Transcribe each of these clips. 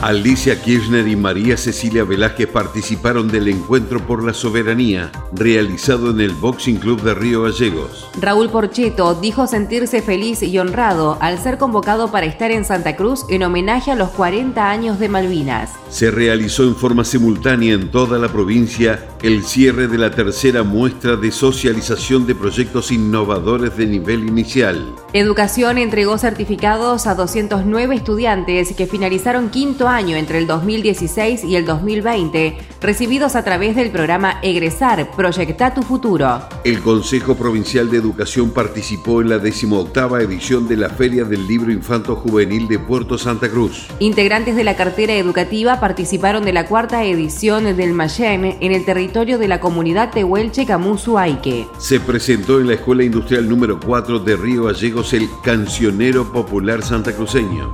Alicia Kirchner y María Cecilia Velázquez participaron del Encuentro por la Soberanía, realizado en el Boxing Club de Río Gallegos. Raúl Porcheto dijo sentirse feliz y honrado al ser convocado para estar en Santa Cruz en homenaje a los 40 años de Malvinas. Se realizó en forma simultánea en toda la provincia el cierre de la tercera muestra de socialización de proyectos innovadores de nivel inicial. Educación entregó certificados a 209 estudiantes que finalizaron quinto año entre el 2016 y el 2020, recibidos a través del programa Egresar, Proyecta tu Futuro. El Consejo Provincial de Educación participó en la decimoctava edición de la Feria del Libro Infanto Juvenil de Puerto Santa Cruz. Integrantes de la cartera educativa participaron de la cuarta edición del Mayen en el territorio de la comunidad Tehuelche Camusu Aike. Se presentó en la Escuela Industrial número 4 de Río El Cancionero Popular Santacruceño.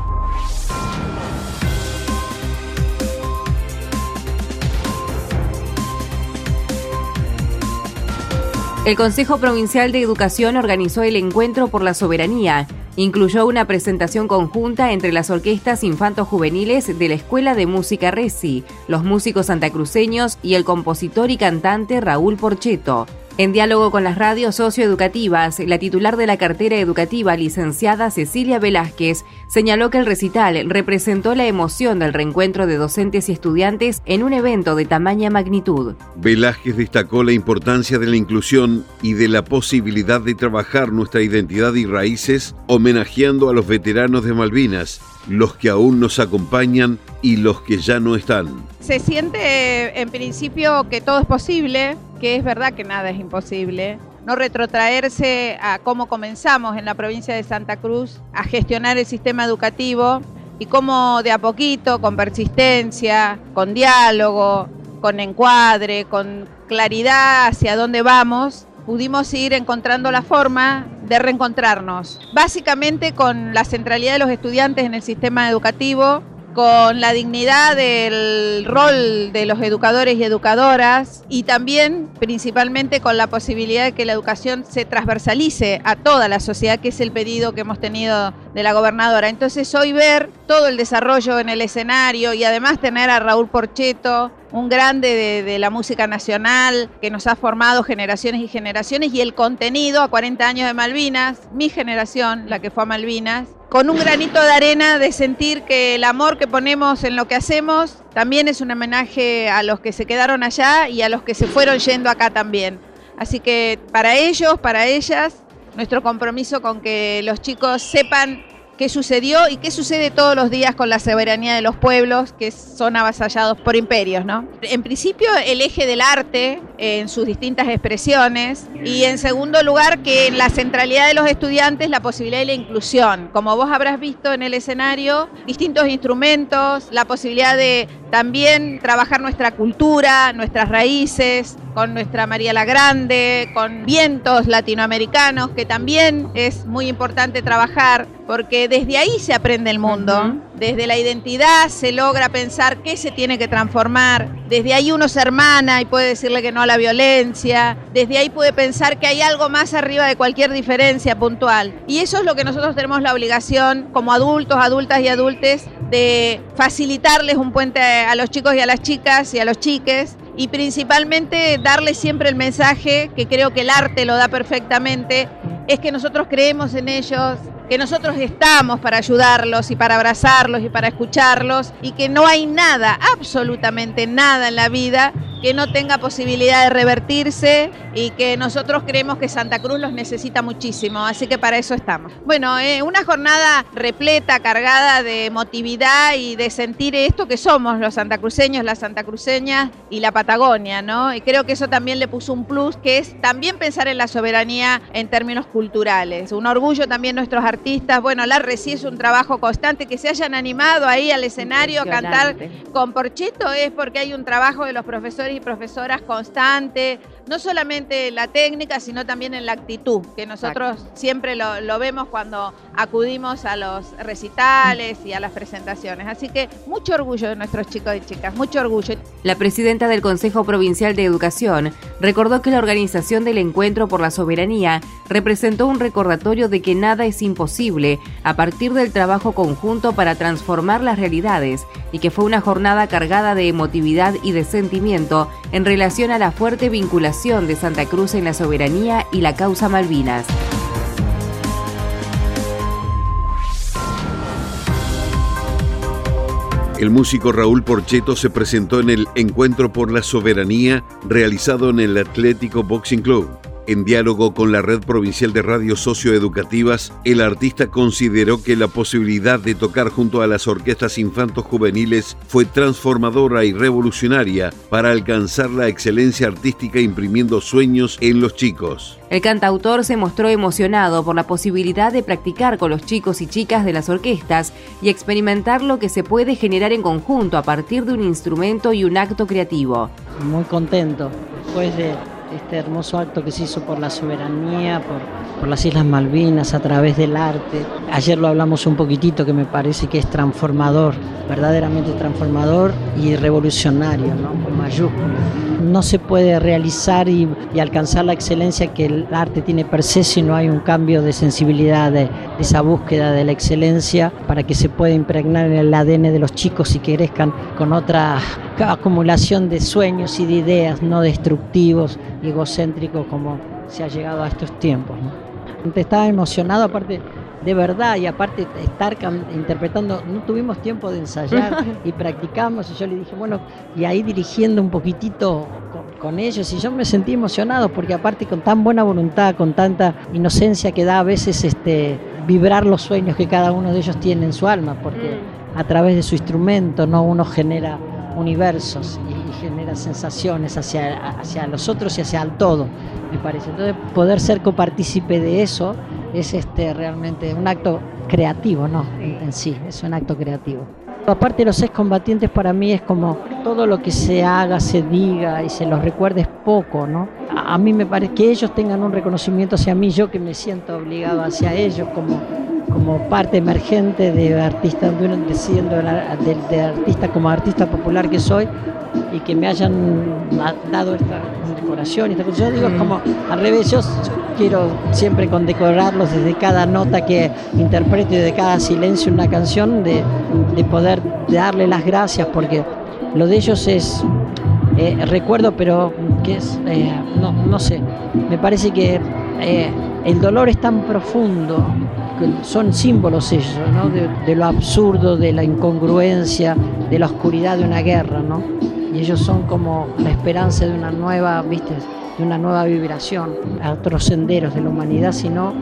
El Consejo Provincial de Educación organizó el Encuentro por la Soberanía. Incluyó una presentación conjunta entre las orquestas infanto-juveniles de la Escuela de Música Resi, los músicos santacruceños y el compositor y cantante Raúl Porcheto. En diálogo con las radios socioeducativas, la titular de la cartera educativa, licenciada Cecilia Velázquez, señaló que el recital representó la emoción del reencuentro de docentes y estudiantes en un evento de tamaña magnitud. Velázquez destacó la importancia de la inclusión y de la posibilidad de trabajar nuestra identidad y raíces homenajeando a los veteranos de Malvinas, los que aún nos acompañan y los que ya no están. Se siente en principio que todo es posible, que es verdad que nada es imposible. No retrotraerse a cómo comenzamos en la provincia de Santa Cruz a gestionar el sistema educativo y cómo de a poquito, con persistencia, con diálogo, con encuadre, con claridad hacia dónde vamos, pudimos ir encontrando la forma de reencontrarnos. Básicamente con la centralidad de los estudiantes en el sistema educativo, con la dignidad del rol de los educadores y educadoras y también principalmente con la posibilidad de que la educación se transversalice a toda la sociedad, que es el pedido que hemos tenido de la gobernadora. Entonces hoy ver todo el desarrollo en el escenario y además tener a Raúl Porcheto, un grande de, la música nacional que nos ha formado generaciones y generaciones y el contenido a 40 años de Malvinas, mi generación, la que fue a Malvinas, con un granito de arena de sentir que el amor que ponemos en lo que hacemos también es un homenaje a los que se quedaron allá y a los que se fueron yendo acá también. Así que para ellos, para ellas, nuestro compromiso con que los chicos sepan qué sucedió y qué sucede todos los días con la soberanía de los pueblos que son avasallados por imperios, ¿no? En principio, el eje del arte en sus distintas expresiones y en segundo lugar, que en la centralidad de los estudiantes la posibilidad de la inclusión. Como vos habrás visto en el escenario, distintos instrumentos, la posibilidad de también trabajar nuestra cultura, nuestras raíces, con nuestra María la Grande, con vientos latinoamericanos, que también es muy importante trabajar, porque desde ahí se aprende el mundo. Desde la identidad se logra pensar qué se tiene que transformar. Desde ahí uno se hermana y puede decirle que no la violencia. Desde ahí puede pensar que hay algo más arriba de cualquier diferencia puntual. Y eso es lo que nosotros tenemos la obligación como adultos, adultas y adultes de facilitarles un puente a los chicos y a las chicas y a los chiques y principalmente darles siempre el mensaje que creo que el arte lo da perfectamente, es que nosotros creemos en ellos, que nosotros estamos para ayudarlos y para abrazarlos y para escucharlos y que no hay nada, absolutamente nada en la vida que no tenga posibilidad de revertirse y que nosotros creemos que Santa Cruz los necesita muchísimo, así que para eso estamos. Bueno, eh, una jornada repleta, cargada de emotividad y de sentir esto que somos los santacruceños, las santacruceñas y la Patagonia, ¿no? Y creo que eso también le puso un plus, que es también pensar en la soberanía en términos culturales. Un orgullo también nuestros artistas, bueno, la Reci es un trabajo constante, que se hayan animado ahí al escenario a cantar con Porcheto es porque hay un trabajo de los profesores y profesoras constante, no solamente la técnica, sino también en la actitud, que nosotros siempre lo, lo, vemos cuando acudimos a los recitales y a las presentaciones. Así que mucho orgullo de nuestros chicos y chicas, mucho orgullo. La presidenta del Consejo Provincial de Educación recordó que la organización del Encuentro por la Soberanía representó un recordatorio de que nada es imposible a partir del trabajo conjunto para transformar las realidades y que fue una jornada cargada de emotividad y de sentimiento en relación a la fuerte vinculación de Santa Cruz en la soberanía y la causa Malvinas. El músico Raúl Porcheto se presentó en el Encuentro por la Soberanía realizado en el Atlético Boxing Club. En diálogo con la Red Provincial de Radios Socioeducativas, el artista consideró que la posibilidad de tocar junto a las orquestas infantos juveniles fue transformadora y revolucionaria para alcanzar la excelencia artística imprimiendo sueños en los chicos. El cantautor se mostró emocionado por la posibilidad de practicar con los chicos y chicas de las orquestas y experimentar lo que se puede generar en conjunto a partir de un instrumento y un acto creativo. Muy contento después de este hermoso acto que se hizo por la soberanía, por, por, las Islas Malvinas, a través del arte. Ayer lo hablamos un poquitito, que me parece que es transformador, verdaderamente transformador y revolucionario, ¿no? con mayúsculas. No se puede realizar y, y, alcanzar la excelencia que el arte tiene per se si no hay un cambio de sensibilidad, de, esa búsqueda de la excelencia para que se pueda impregnar en el ADN de los chicos y que crezcan con otra acumulación de sueños y de ideas no destructivos y egocéntricos como se ha llegado a estos tiempos. ¿no? Estaba emocionado, aparte de verdad, y aparte estar interpretando, no tuvimos tiempo de ensayar y practicamos, y yo le dije, bueno, y ahí dirigiendo un poquitito con, con, ellos, y yo me sentí emocionado, porque aparte con tan buena voluntad, con tanta inocencia que da a veces este, vibrar los sueños que cada uno de ellos tiene en su alma, porque a través de su instrumento no uno genera universos y, genera sensaciones hacia, hacia los otros y hacia el todo, me parece. Entonces, poder ser copartícipe de eso es este, realmente un acto creativo, ¿no? En, sí, es un acto creativo. Aparte de los excombatientes, para mí es como todo lo que se haga, se diga y se los recuerde es poco, ¿no? A mí me parece que ellos tengan un reconocimiento hacia mí, yo que me siento obligado hacia ellos como como parte emergente de artista, de, siendo de, de, artista como artista popular que soy y que me hayan dado esta decoración. Esta, yo digo, es como al revés, yo quiero siempre condecorarlos desde cada nota que interpreto y de cada silencio en una canción, de, de poder darle las gracias, porque lo de ellos es eh, recuerdo, pero que es, eh, no, no sé, me parece que eh, el dolor es tan profundo son símbolos ellos, ¿no? de, de, lo absurdo, de la incongruencia, de la oscuridad de una guerra, ¿no? Y ellos son como la esperanza de una nueva, ¿viste? de una nueva vibración a otros senderos de la humanidad, sino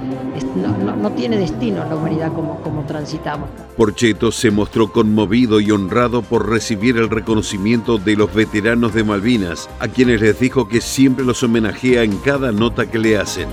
no, no, no, tiene destino la humanidad como, como transitamos. Porcheto se mostró conmovido y honrado por recibir el reconocimiento de los veteranos de Malvinas, a quienes les dijo que siempre los homenajea en cada nota que le hacen.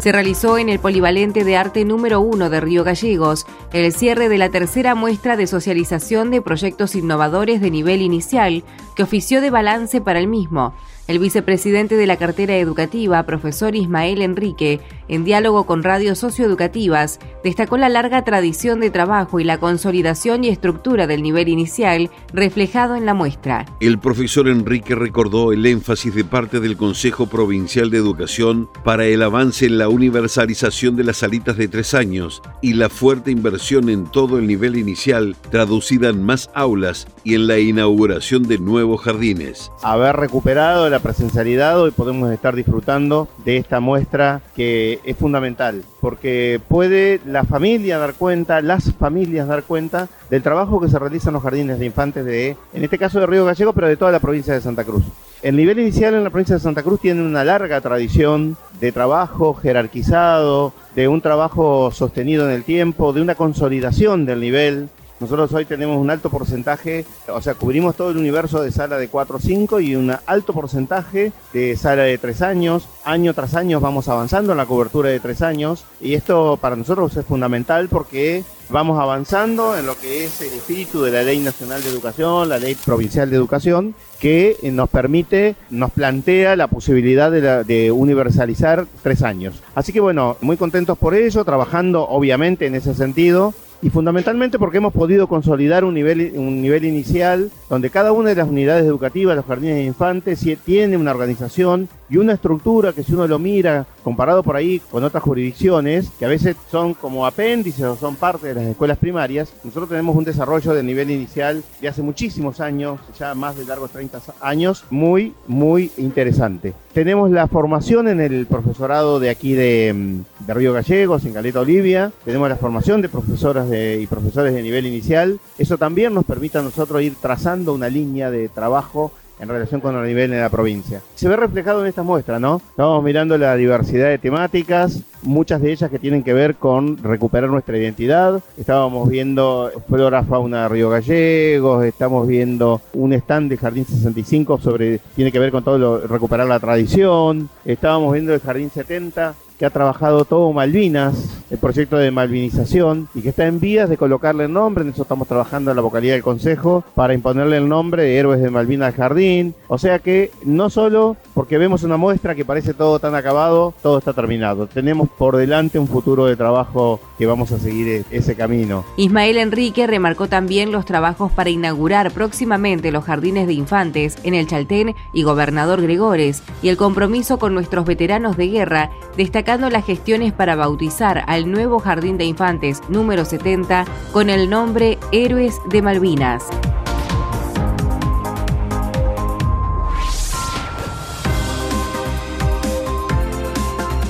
Se realizó en el Polivalente de Arte número 1 de Río Gallegos el cierre de la tercera muestra de socialización de proyectos innovadores de nivel inicial que ofició de balance para el mismo. El vicepresidente de la cartera educativa, profesor Ismael Enrique, en diálogo con radios socioeducativas, destacó la larga tradición de trabajo y la consolidación y estructura del nivel inicial reflejado en la muestra. El profesor Enrique recordó el énfasis de parte del Consejo Provincial de Educación para el avance en la universalización de las salitas de tres años y la fuerte inversión en todo el nivel inicial, traducida en más aulas y en la inauguración de nuevos jardines. Haber recuperado la presencialidad, hoy podemos estar disfrutando de esta muestra que es fundamental, porque puede la familia dar cuenta, las familias dar cuenta del trabajo que se realiza en los jardines de infantes de, en este caso de Río Gallego, pero de toda la provincia de Santa Cruz. El nivel inicial en la provincia de Santa Cruz tiene una larga tradición de trabajo jerarquizado, de un trabajo sostenido en el tiempo, de una consolidación del nivel Nosotros hoy tenemos un alto porcentaje, o sea, cubrimos todo el universo de sala de 4 o 5 y un alto porcentaje de sala de 3 años. Año tras año vamos avanzando en la cobertura de 3 años y esto para nosotros es fundamental porque vamos avanzando en lo que es el espíritu de la Ley Nacional de Educación, la Ley Provincial de Educación, que nos permite, nos plantea la posibilidad de, de, universalizar tres años. Así que bueno, muy contentos por ello, trabajando obviamente en ese sentido y fundamentalmente porque hemos podido consolidar un nivel, un nivel inicial donde cada una de las unidades educativas, los jardines de infantes, tiene una organización y una estructura que si uno lo mira comparado por ahí con otras jurisdicciones, que a veces son como apéndices o son parte de las escuelas primarias, nosotros tenemos un desarrollo de nivel inicial de hace muchísimos años, ya más de largos 30 años, muy, muy interesante. Tenemos la formación en el profesorado de aquí de, mm, de Río Gallegos, en Caleta Olivia, tenemos la formación de profesoras y profesores de nivel inicial, eso también nos permite a nosotros ir trazando una línea de trabajo en relación con el nivel en la provincia. Se ve reflejado en esta muestra, ¿no? Estamos mirando la diversidad de temáticas, muchas de ellas que tienen que ver con recuperar nuestra identidad. Estábamos viendo flora, fauna de Río Gallegos, estamos viendo un stand de Jardín 65 sobre, tiene que ver con todo lo, recuperar la tradición. Estábamos viendo el Jardín 70 que ha trabajado todo Malvinas, el proyecto de malvinización, y que está en vías de colocarle el nombre, en eso estamos trabajando en la vocalía del Consejo, para imponerle el nombre de Héroes de Malvinas al Jardín. O sea que no solo porque vemos una muestra que parece todo tan acabado, todo está terminado. Tenemos por delante un futuro de trabajo que vamos a seguir ese camino. Ismael Enrique remarcó también los trabajos para inaugurar próximamente los jardines de infantes en el Chaltén y Gobernador Gregores, y el compromiso con nuestros veteranos de guerra, las gestiones para bautizar al nuevo Jardín de Infantes número 70 con el nombre Héroes de Malvinas.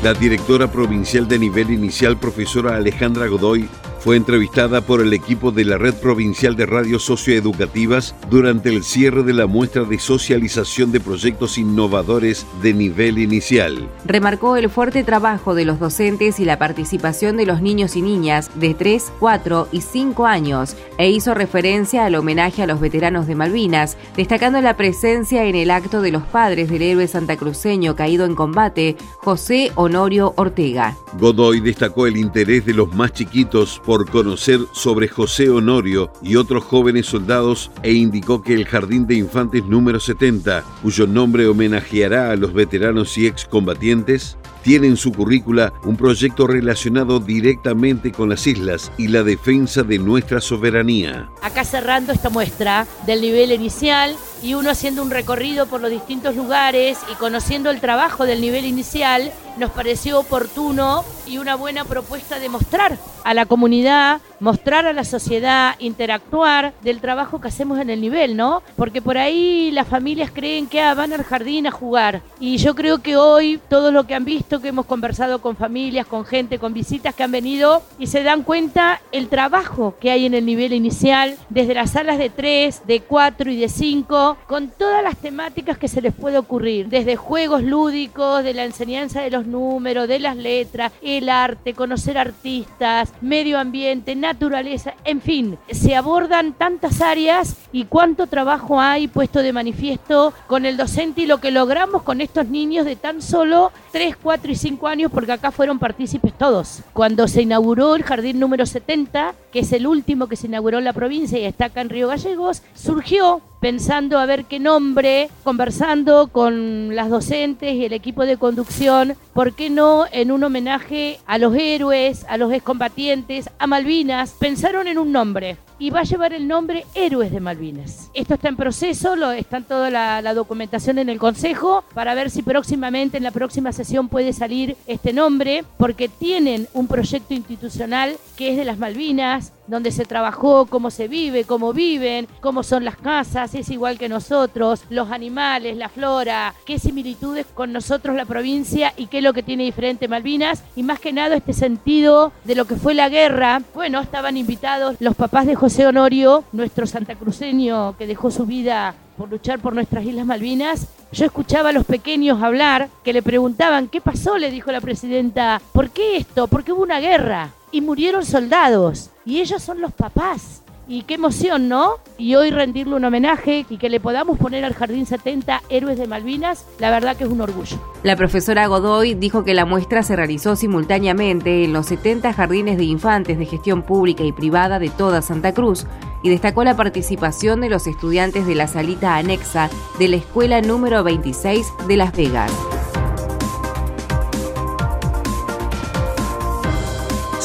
La directora provincial de nivel inicial, profesora Alejandra Godoy, fue entrevistada por el equipo de la Red Provincial de Radios Socioeducativas durante el cierre de la muestra de socialización de proyectos innovadores de nivel inicial. Remarcó el fuerte trabajo de los docentes y la participación de los niños y niñas de 3, 4 y 5 años e hizo referencia al homenaje a los veteranos de Malvinas, destacando la presencia en el acto de los padres del héroe santacruceño caído en combate, José Honorio Ortega. Godoy destacó el interés de los más chiquitos por conocer sobre José Honorio y otros jóvenes soldados e indicó que el Jardín de Infantes número 70, cuyo nombre homenajeará a los veteranos y excombatientes, tiene en su currícula un proyecto relacionado directamente con las islas y la defensa de nuestra soberanía. Acá cerrando esta muestra del nivel inicial y uno haciendo un recorrido por los distintos lugares y conociendo el trabajo del nivel inicial, nos pareció oportuno y una buena propuesta de mostrar a la comunidad, mostrar a la sociedad, interactuar del trabajo que hacemos en el nivel, ¿no? Porque por ahí las familias creen que ah, van al jardín a jugar. Y yo creo que hoy todo lo que han visto, que hemos conversado con familias, con gente, con visitas que han venido y se dan cuenta el trabajo que hay en el nivel inicial, desde las salas de 3, de 4 y de 5, con todas las temáticas que se les puede ocurrir, desde juegos lúdicos, de la enseñanza de los números, de las letras, el arte, conocer artistas, medio ambiente, naturaleza, en fin, se abordan tantas áreas y cuánto trabajo hay puesto de manifiesto con el docente y lo que logramos con estos niños de tan solo 3, 4 y 5 años, porque acá fueron partícipes todos. Cuando se inauguró el jardín número 70, que es el último que se inauguró en la provincia y está acá en Río Gallegos, surgió pensando a ver qué nombre, conversando con las docentes y el equipo de conducción, ¿por qué no en un homenaje a los héroes, a los excombatientes, a Malvinas? Pensaron en un nombre y va a llevar el nombre Héroes de Malvinas. Esto está en proceso, lo, está toda la, la, documentación en el Consejo para ver si próximamente, en la próxima sesión, puede salir este nombre, porque tienen un proyecto institucional que es de las Malvinas, donde se trabajó cómo se vive, cómo viven, cómo son las casas, es igual que nosotros, los animales, la flora, qué similitudes con nosotros la provincia y qué es lo que tiene diferente Malvinas y más que nada este sentido de lo que fue la guerra. Bueno, estaban invitados los papás de José Honorio, nuestro santacruceño que dejó su vida por luchar por nuestras Islas Malvinas, yo escuchaba a los pequeños hablar que le preguntaban, ¿qué pasó? Le dijo la presidenta, ¿por qué esto? Porque hubo una guerra y murieron soldados y ellos son los papás Y qué emoción, ¿no? Y hoy rendirle un homenaje y que le podamos poner al Jardín 70 Héroes de Malvinas, la verdad que es un orgullo. La profesora Godoy dijo que la muestra se realizó simultáneamente en los 70 jardines de infantes de gestión pública y privada de toda Santa Cruz y destacó la participación de los estudiantes de la salita anexa de la escuela número 26 de Las Vegas.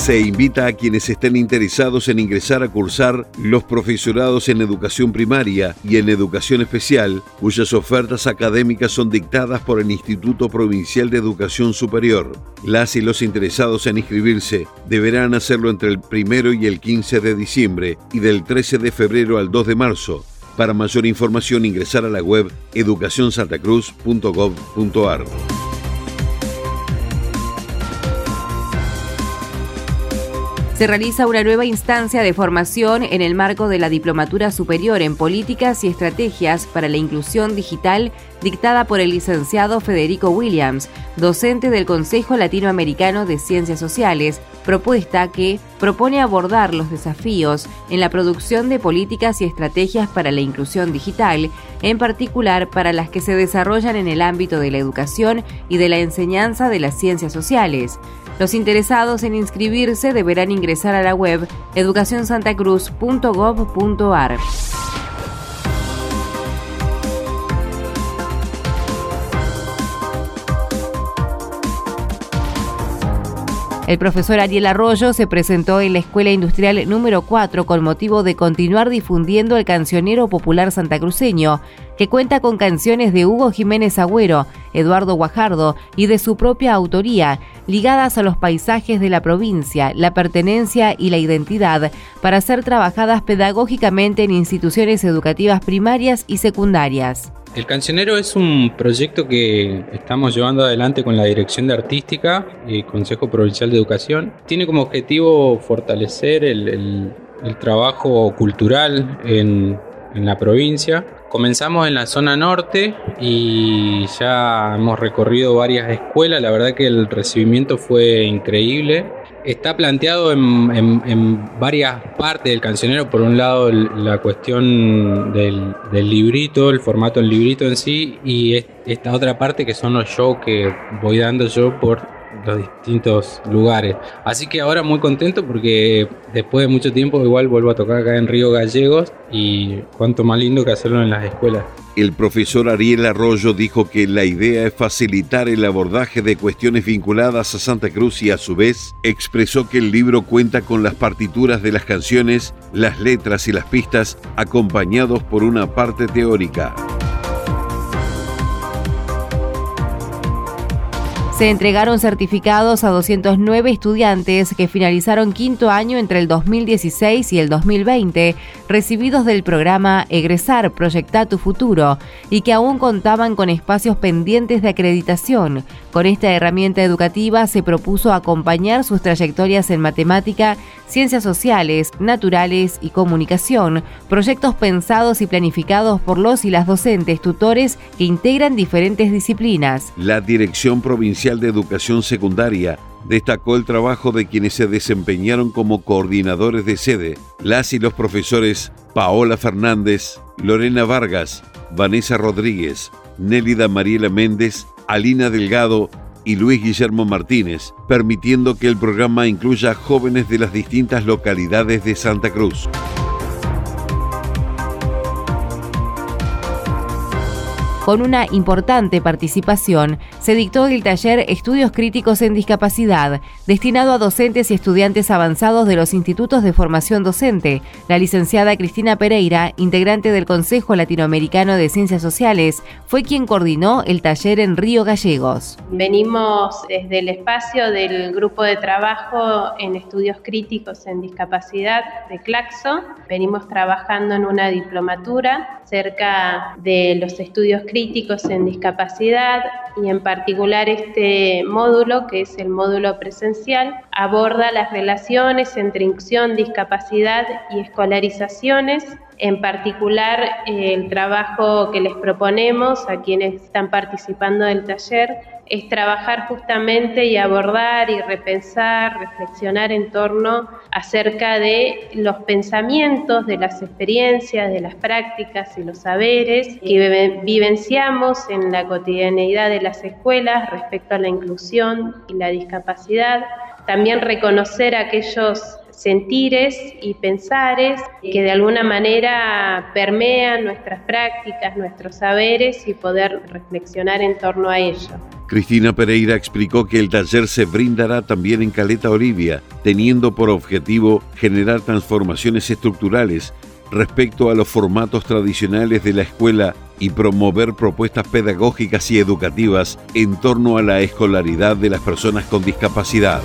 Se invita a quienes estén interesados en ingresar a cursar los profesorados en educación primaria y en educación especial, cuyas ofertas académicas son dictadas por el Instituto Provincial de Educación Superior. Las y los interesados en inscribirse deberán hacerlo entre el primero y el 15 de diciembre y del 13 de febrero al 2 de marzo. Para mayor información ingresar a la web educacionsantacruz.gov.ar. se realiza una nueva instancia de formación en el marco de la Diplomatura Superior en Políticas y Estrategias para la Inclusión Digital dictada por el licenciado Federico Williams, docente del Consejo Latinoamericano de Ciencias Sociales, propuesta que propone abordar los desafíos en la producción de políticas y estrategias para la inclusión digital, en particular para las que se desarrollan en el ámbito de la educación y de la enseñanza de las ciencias sociales. Los interesados en inscribirse deberán ingresar a la web educacionsantacruz.gov.ar. El profesor Ariel Arroyo se presentó en la Escuela Industrial número 4 con motivo de continuar difundiendo el cancionero popular santacruceño, que cuenta con canciones de Hugo Jiménez Agüero, Eduardo Guajardo y de su propia autoría, ligadas a los paisajes de la provincia, la pertenencia y la identidad, para ser trabajadas pedagógicamente en instituciones educativas primarias y secundarias. El Cancionero es un proyecto que estamos llevando adelante con la Dirección de Artística y Consejo Provincial de Educación. Tiene como objetivo fortalecer el, trabajo cultural en, la provincia. Comenzamos en la zona norte y ya hemos recorrido varias escuelas. La verdad que el recibimiento fue increíble está planteado en, varias partes del cancionero. Por un lado, la cuestión del, librito, el formato del librito en sí, y esta otra parte que son los shows que voy dando yo por los distintos lugares. Así que ahora muy contento porque después de mucho tiempo igual vuelvo a tocar acá en Río Gallegos y cuanto más lindo que hacerlo en las escuelas. El profesor Ariel Arroyo dijo que la idea es facilitar el abordaje de cuestiones vinculadas a Santa Cruz y a su vez expresó que el libro cuenta con las partituras de las canciones, las letras y las pistas acompañados por una parte teórica. Se entregaron certificados a 209 estudiantes que finalizaron quinto año entre el 2016 y el 2020, recibidos del programa Egresar Proyecta tu Futuro, y que aún contaban con espacios pendientes de acreditación. Con esta herramienta educativa se propuso acompañar sus trayectorias en matemática, ciencias sociales, naturales y comunicación, proyectos pensados y planificados por los y las docentes tutores que integran diferentes disciplinas. La Dirección Provincial de Educación Secundaria destacó el trabajo de quienes se desempeñaron como coordinadores de sede, las y los profesores Paola Fernández, Lorena Vargas, Vanessa Rodríguez, Nélida Mariela Méndez, Alina Delgado y Luis Guillermo Martínez, permitiendo que el programa incluya jóvenes de las distintas localidades de Santa Cruz. Con una importante participación, se dictó el taller Estudios Críticos en Discapacidad, destinado a docentes y estudiantes avanzados de los institutos de formación docente. La licenciada Cristina Pereira, integrante del Consejo Latinoamericano de Ciencias Sociales, fue quien coordinó el taller en Río Gallegos. Venimos desde el espacio del Grupo de Trabajo en Estudios Críticos en Discapacidad de Claxo. Venimos trabajando en una diplomatura cerca de los estudios críticos en discapacidad y en particular este módulo, que es el módulo presencial, aborda las relaciones entre inclusión, discapacidad y escolarizaciones en particular, el trabajo que les proponemos a quienes están participando del taller es trabajar justamente y abordar y repensar, reflexionar en torno acerca de los pensamientos, de las experiencias, de las prácticas y los saberes que vivenciamos en la cotidianeidad de las escuelas respecto a la inclusión y la discapacidad. También reconocer aquellos sentires y pensares que de alguna manera permean nuestras prácticas, nuestros saberes y poder reflexionar en torno a ello. Cristina Pereira explicó que el taller se brindará también en Caleta Olivia, teniendo por objetivo generar transformaciones estructurales respecto a los formatos tradicionales de la escuela y promover propuestas pedagógicas y educativas en torno a la escolaridad de las personas con discapacidad.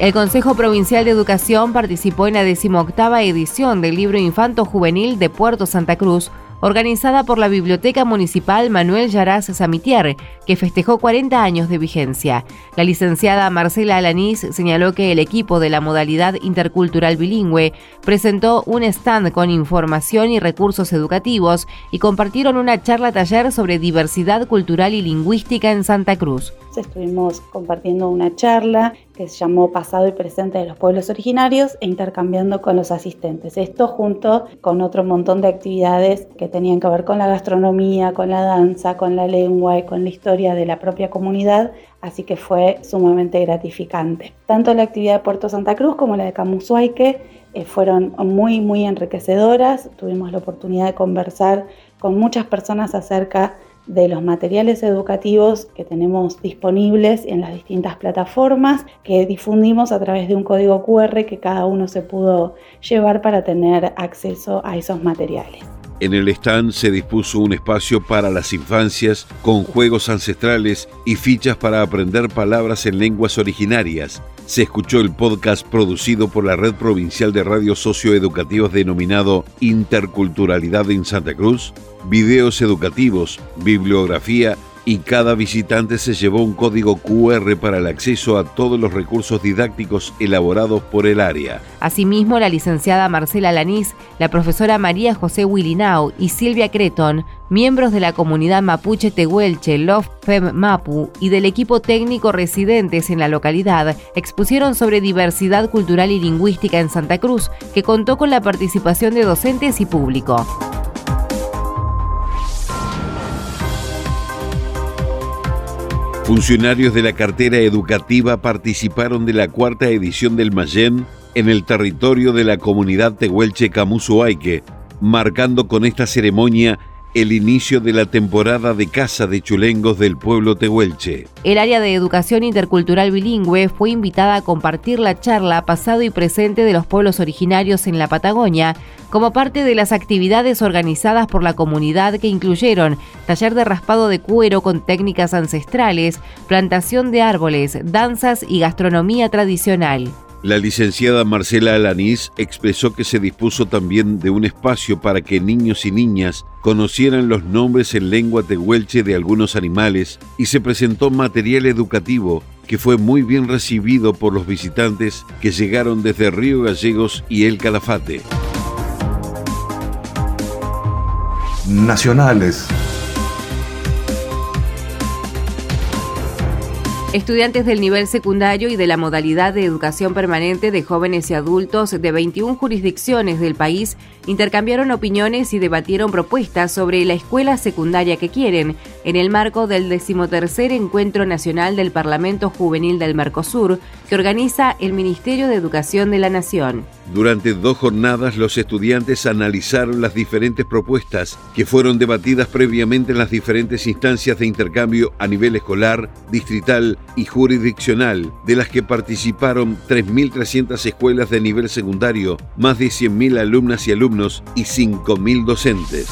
El Consejo Provincial de Educación participó en la decimoctava edición del libro Infanto Juvenil de Puerto Santa Cruz, organizada por la Biblioteca Municipal Manuel Yaraz Samitier, que festejó 40 años de vigencia. La licenciada Marcela Alanís señaló que el equipo de la modalidad intercultural bilingüe presentó un stand con información y recursos educativos y compartieron una charla taller sobre diversidad cultural y lingüística en Santa Cruz. Estuvimos compartiendo una charla que se llamó Pasado y Presente de los Pueblos Originarios e intercambiando con los asistentes. Esto junto con otro montón de actividades que tenían que ver con la gastronomía, con la danza, con la lengua y con la historia de la propia comunidad, así que fue sumamente gratificante. Tanto la actividad de Puerto Santa Cruz como la de Camusuaique eh, fueron muy, muy enriquecedoras. Tuvimos la oportunidad de conversar con muchas personas acerca de los materiales educativos que tenemos disponibles en las distintas plataformas que difundimos a través de un código QR que cada uno se pudo llevar para tener acceso a esos materiales. En el stand se dispuso un espacio para las infancias con juegos ancestrales y fichas para aprender palabras en lenguas originarias. Se escuchó el podcast producido por la Red Provincial de Radios Socioeducativos denominado Interculturalidad en Santa Cruz, videos educativos, bibliografía y cada visitante se llevó un código QR para el acceso a todos los recursos didácticos elaborados por el área. Asimismo, la licenciada Marcela Lanís, la profesora María José Willinau y Silvia Creton, miembros de la comunidad mapuche Tehuelche Love Fem Mapu y del equipo técnico residentes en la localidad, expusieron sobre diversidad cultural y lingüística en Santa Cruz, que contó con la participación de docentes y público. Funcionarios de la cartera educativa participaron de la cuarta edición del Mayen en el territorio de la comunidad tehuelche Camusuaique, marcando con esta ceremonia el inicio de la temporada de caza de chulengos del pueblo tehuelche. El área de educación intercultural bilingüe fue invitada a compartir la charla pasado y presente de los pueblos originarios en la Patagonia como parte de las actividades organizadas por la comunidad que incluyeron taller de raspado de cuero con técnicas ancestrales, plantación de árboles, danzas y gastronomía tradicional. La licenciada Marcela Alanís expresó que se dispuso también de un espacio para que niños y niñas conocieran los nombres en lengua tehuelche de algunos animales y se presentó material educativo que fue muy bien recibido por los visitantes que llegaron desde Río Gallegos y El Calafate. Nacionales. Estudiantes del nivel secundario y de la modalidad de educación permanente de jóvenes y adultos de 21 jurisdicciones del país intercambiaron opiniones y debatieron propuestas sobre la escuela secundaria que quieren en el marco del decimotercer Encuentro Nacional del Parlamento Juvenil del Mercosur que organiza el Ministerio de Educación de la Nación. Durante dos jornadas los estudiantes analizaron las diferentes propuestas que fueron debatidas previamente en las diferentes instancias de intercambio a nivel escolar, distrital y jurisdiccional, de las que participaron 3.300 escuelas de nivel secundario, más de 100.000 alumnas y alumnos y 5.000 docentes.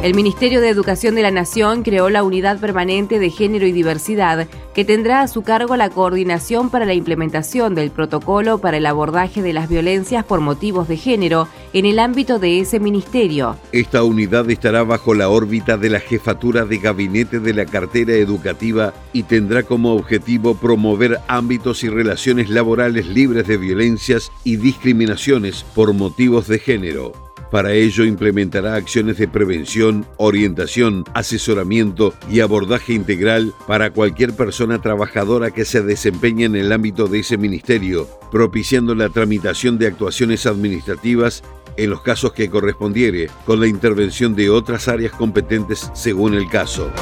El Ministerio de Educación de la Nación creó la Unidad Permanente de Género y Diversidad, que tendrá a su cargo la coordinación para la implementación del protocolo para el abordaje de las violencias por motivos de género en el ámbito de ese ministerio. Esta unidad estará bajo la órbita de la jefatura de gabinete de la cartera educativa y tendrá como objetivo promover ámbitos y relaciones laborales libres de violencias y discriminaciones por motivos de género. Para ello implementará acciones de prevención, orientación, asesoramiento y abordaje integral para cualquier persona trabajadora que se desempeñe en el ámbito de ese ministerio, propiciando la tramitación de actuaciones administrativas en los casos que correspondiere, con la intervención de otras áreas competentes según el caso.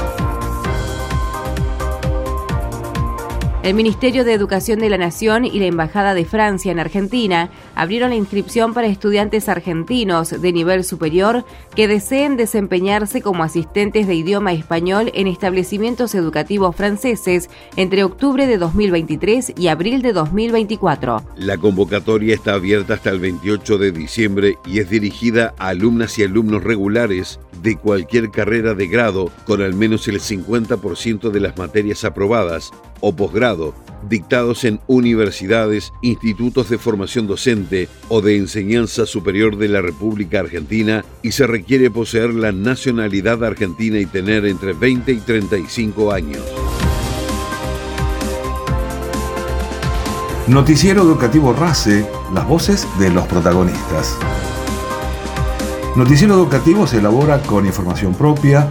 El Ministerio de Educación de la Nación y la Embajada de Francia en Argentina abrieron la inscripción para estudiantes argentinos de nivel superior que deseen desempeñarse como asistentes de idioma español en establecimientos educativos franceses entre octubre de 2023 y abril de 2024. La convocatoria está abierta hasta el 28 de diciembre y es dirigida a alumnas y alumnos regulares de cualquier carrera de grado con al menos el 50% de las materias aprobadas o posgrado dictados en universidades, institutos de formación docente o de enseñanza superior de la República Argentina y se requiere poseer la nacionalidad argentina y tener entre 20 y 35 años. Noticiero Educativo RACE, las voces de los protagonistas. Noticiero Educativo se elabora con información propia,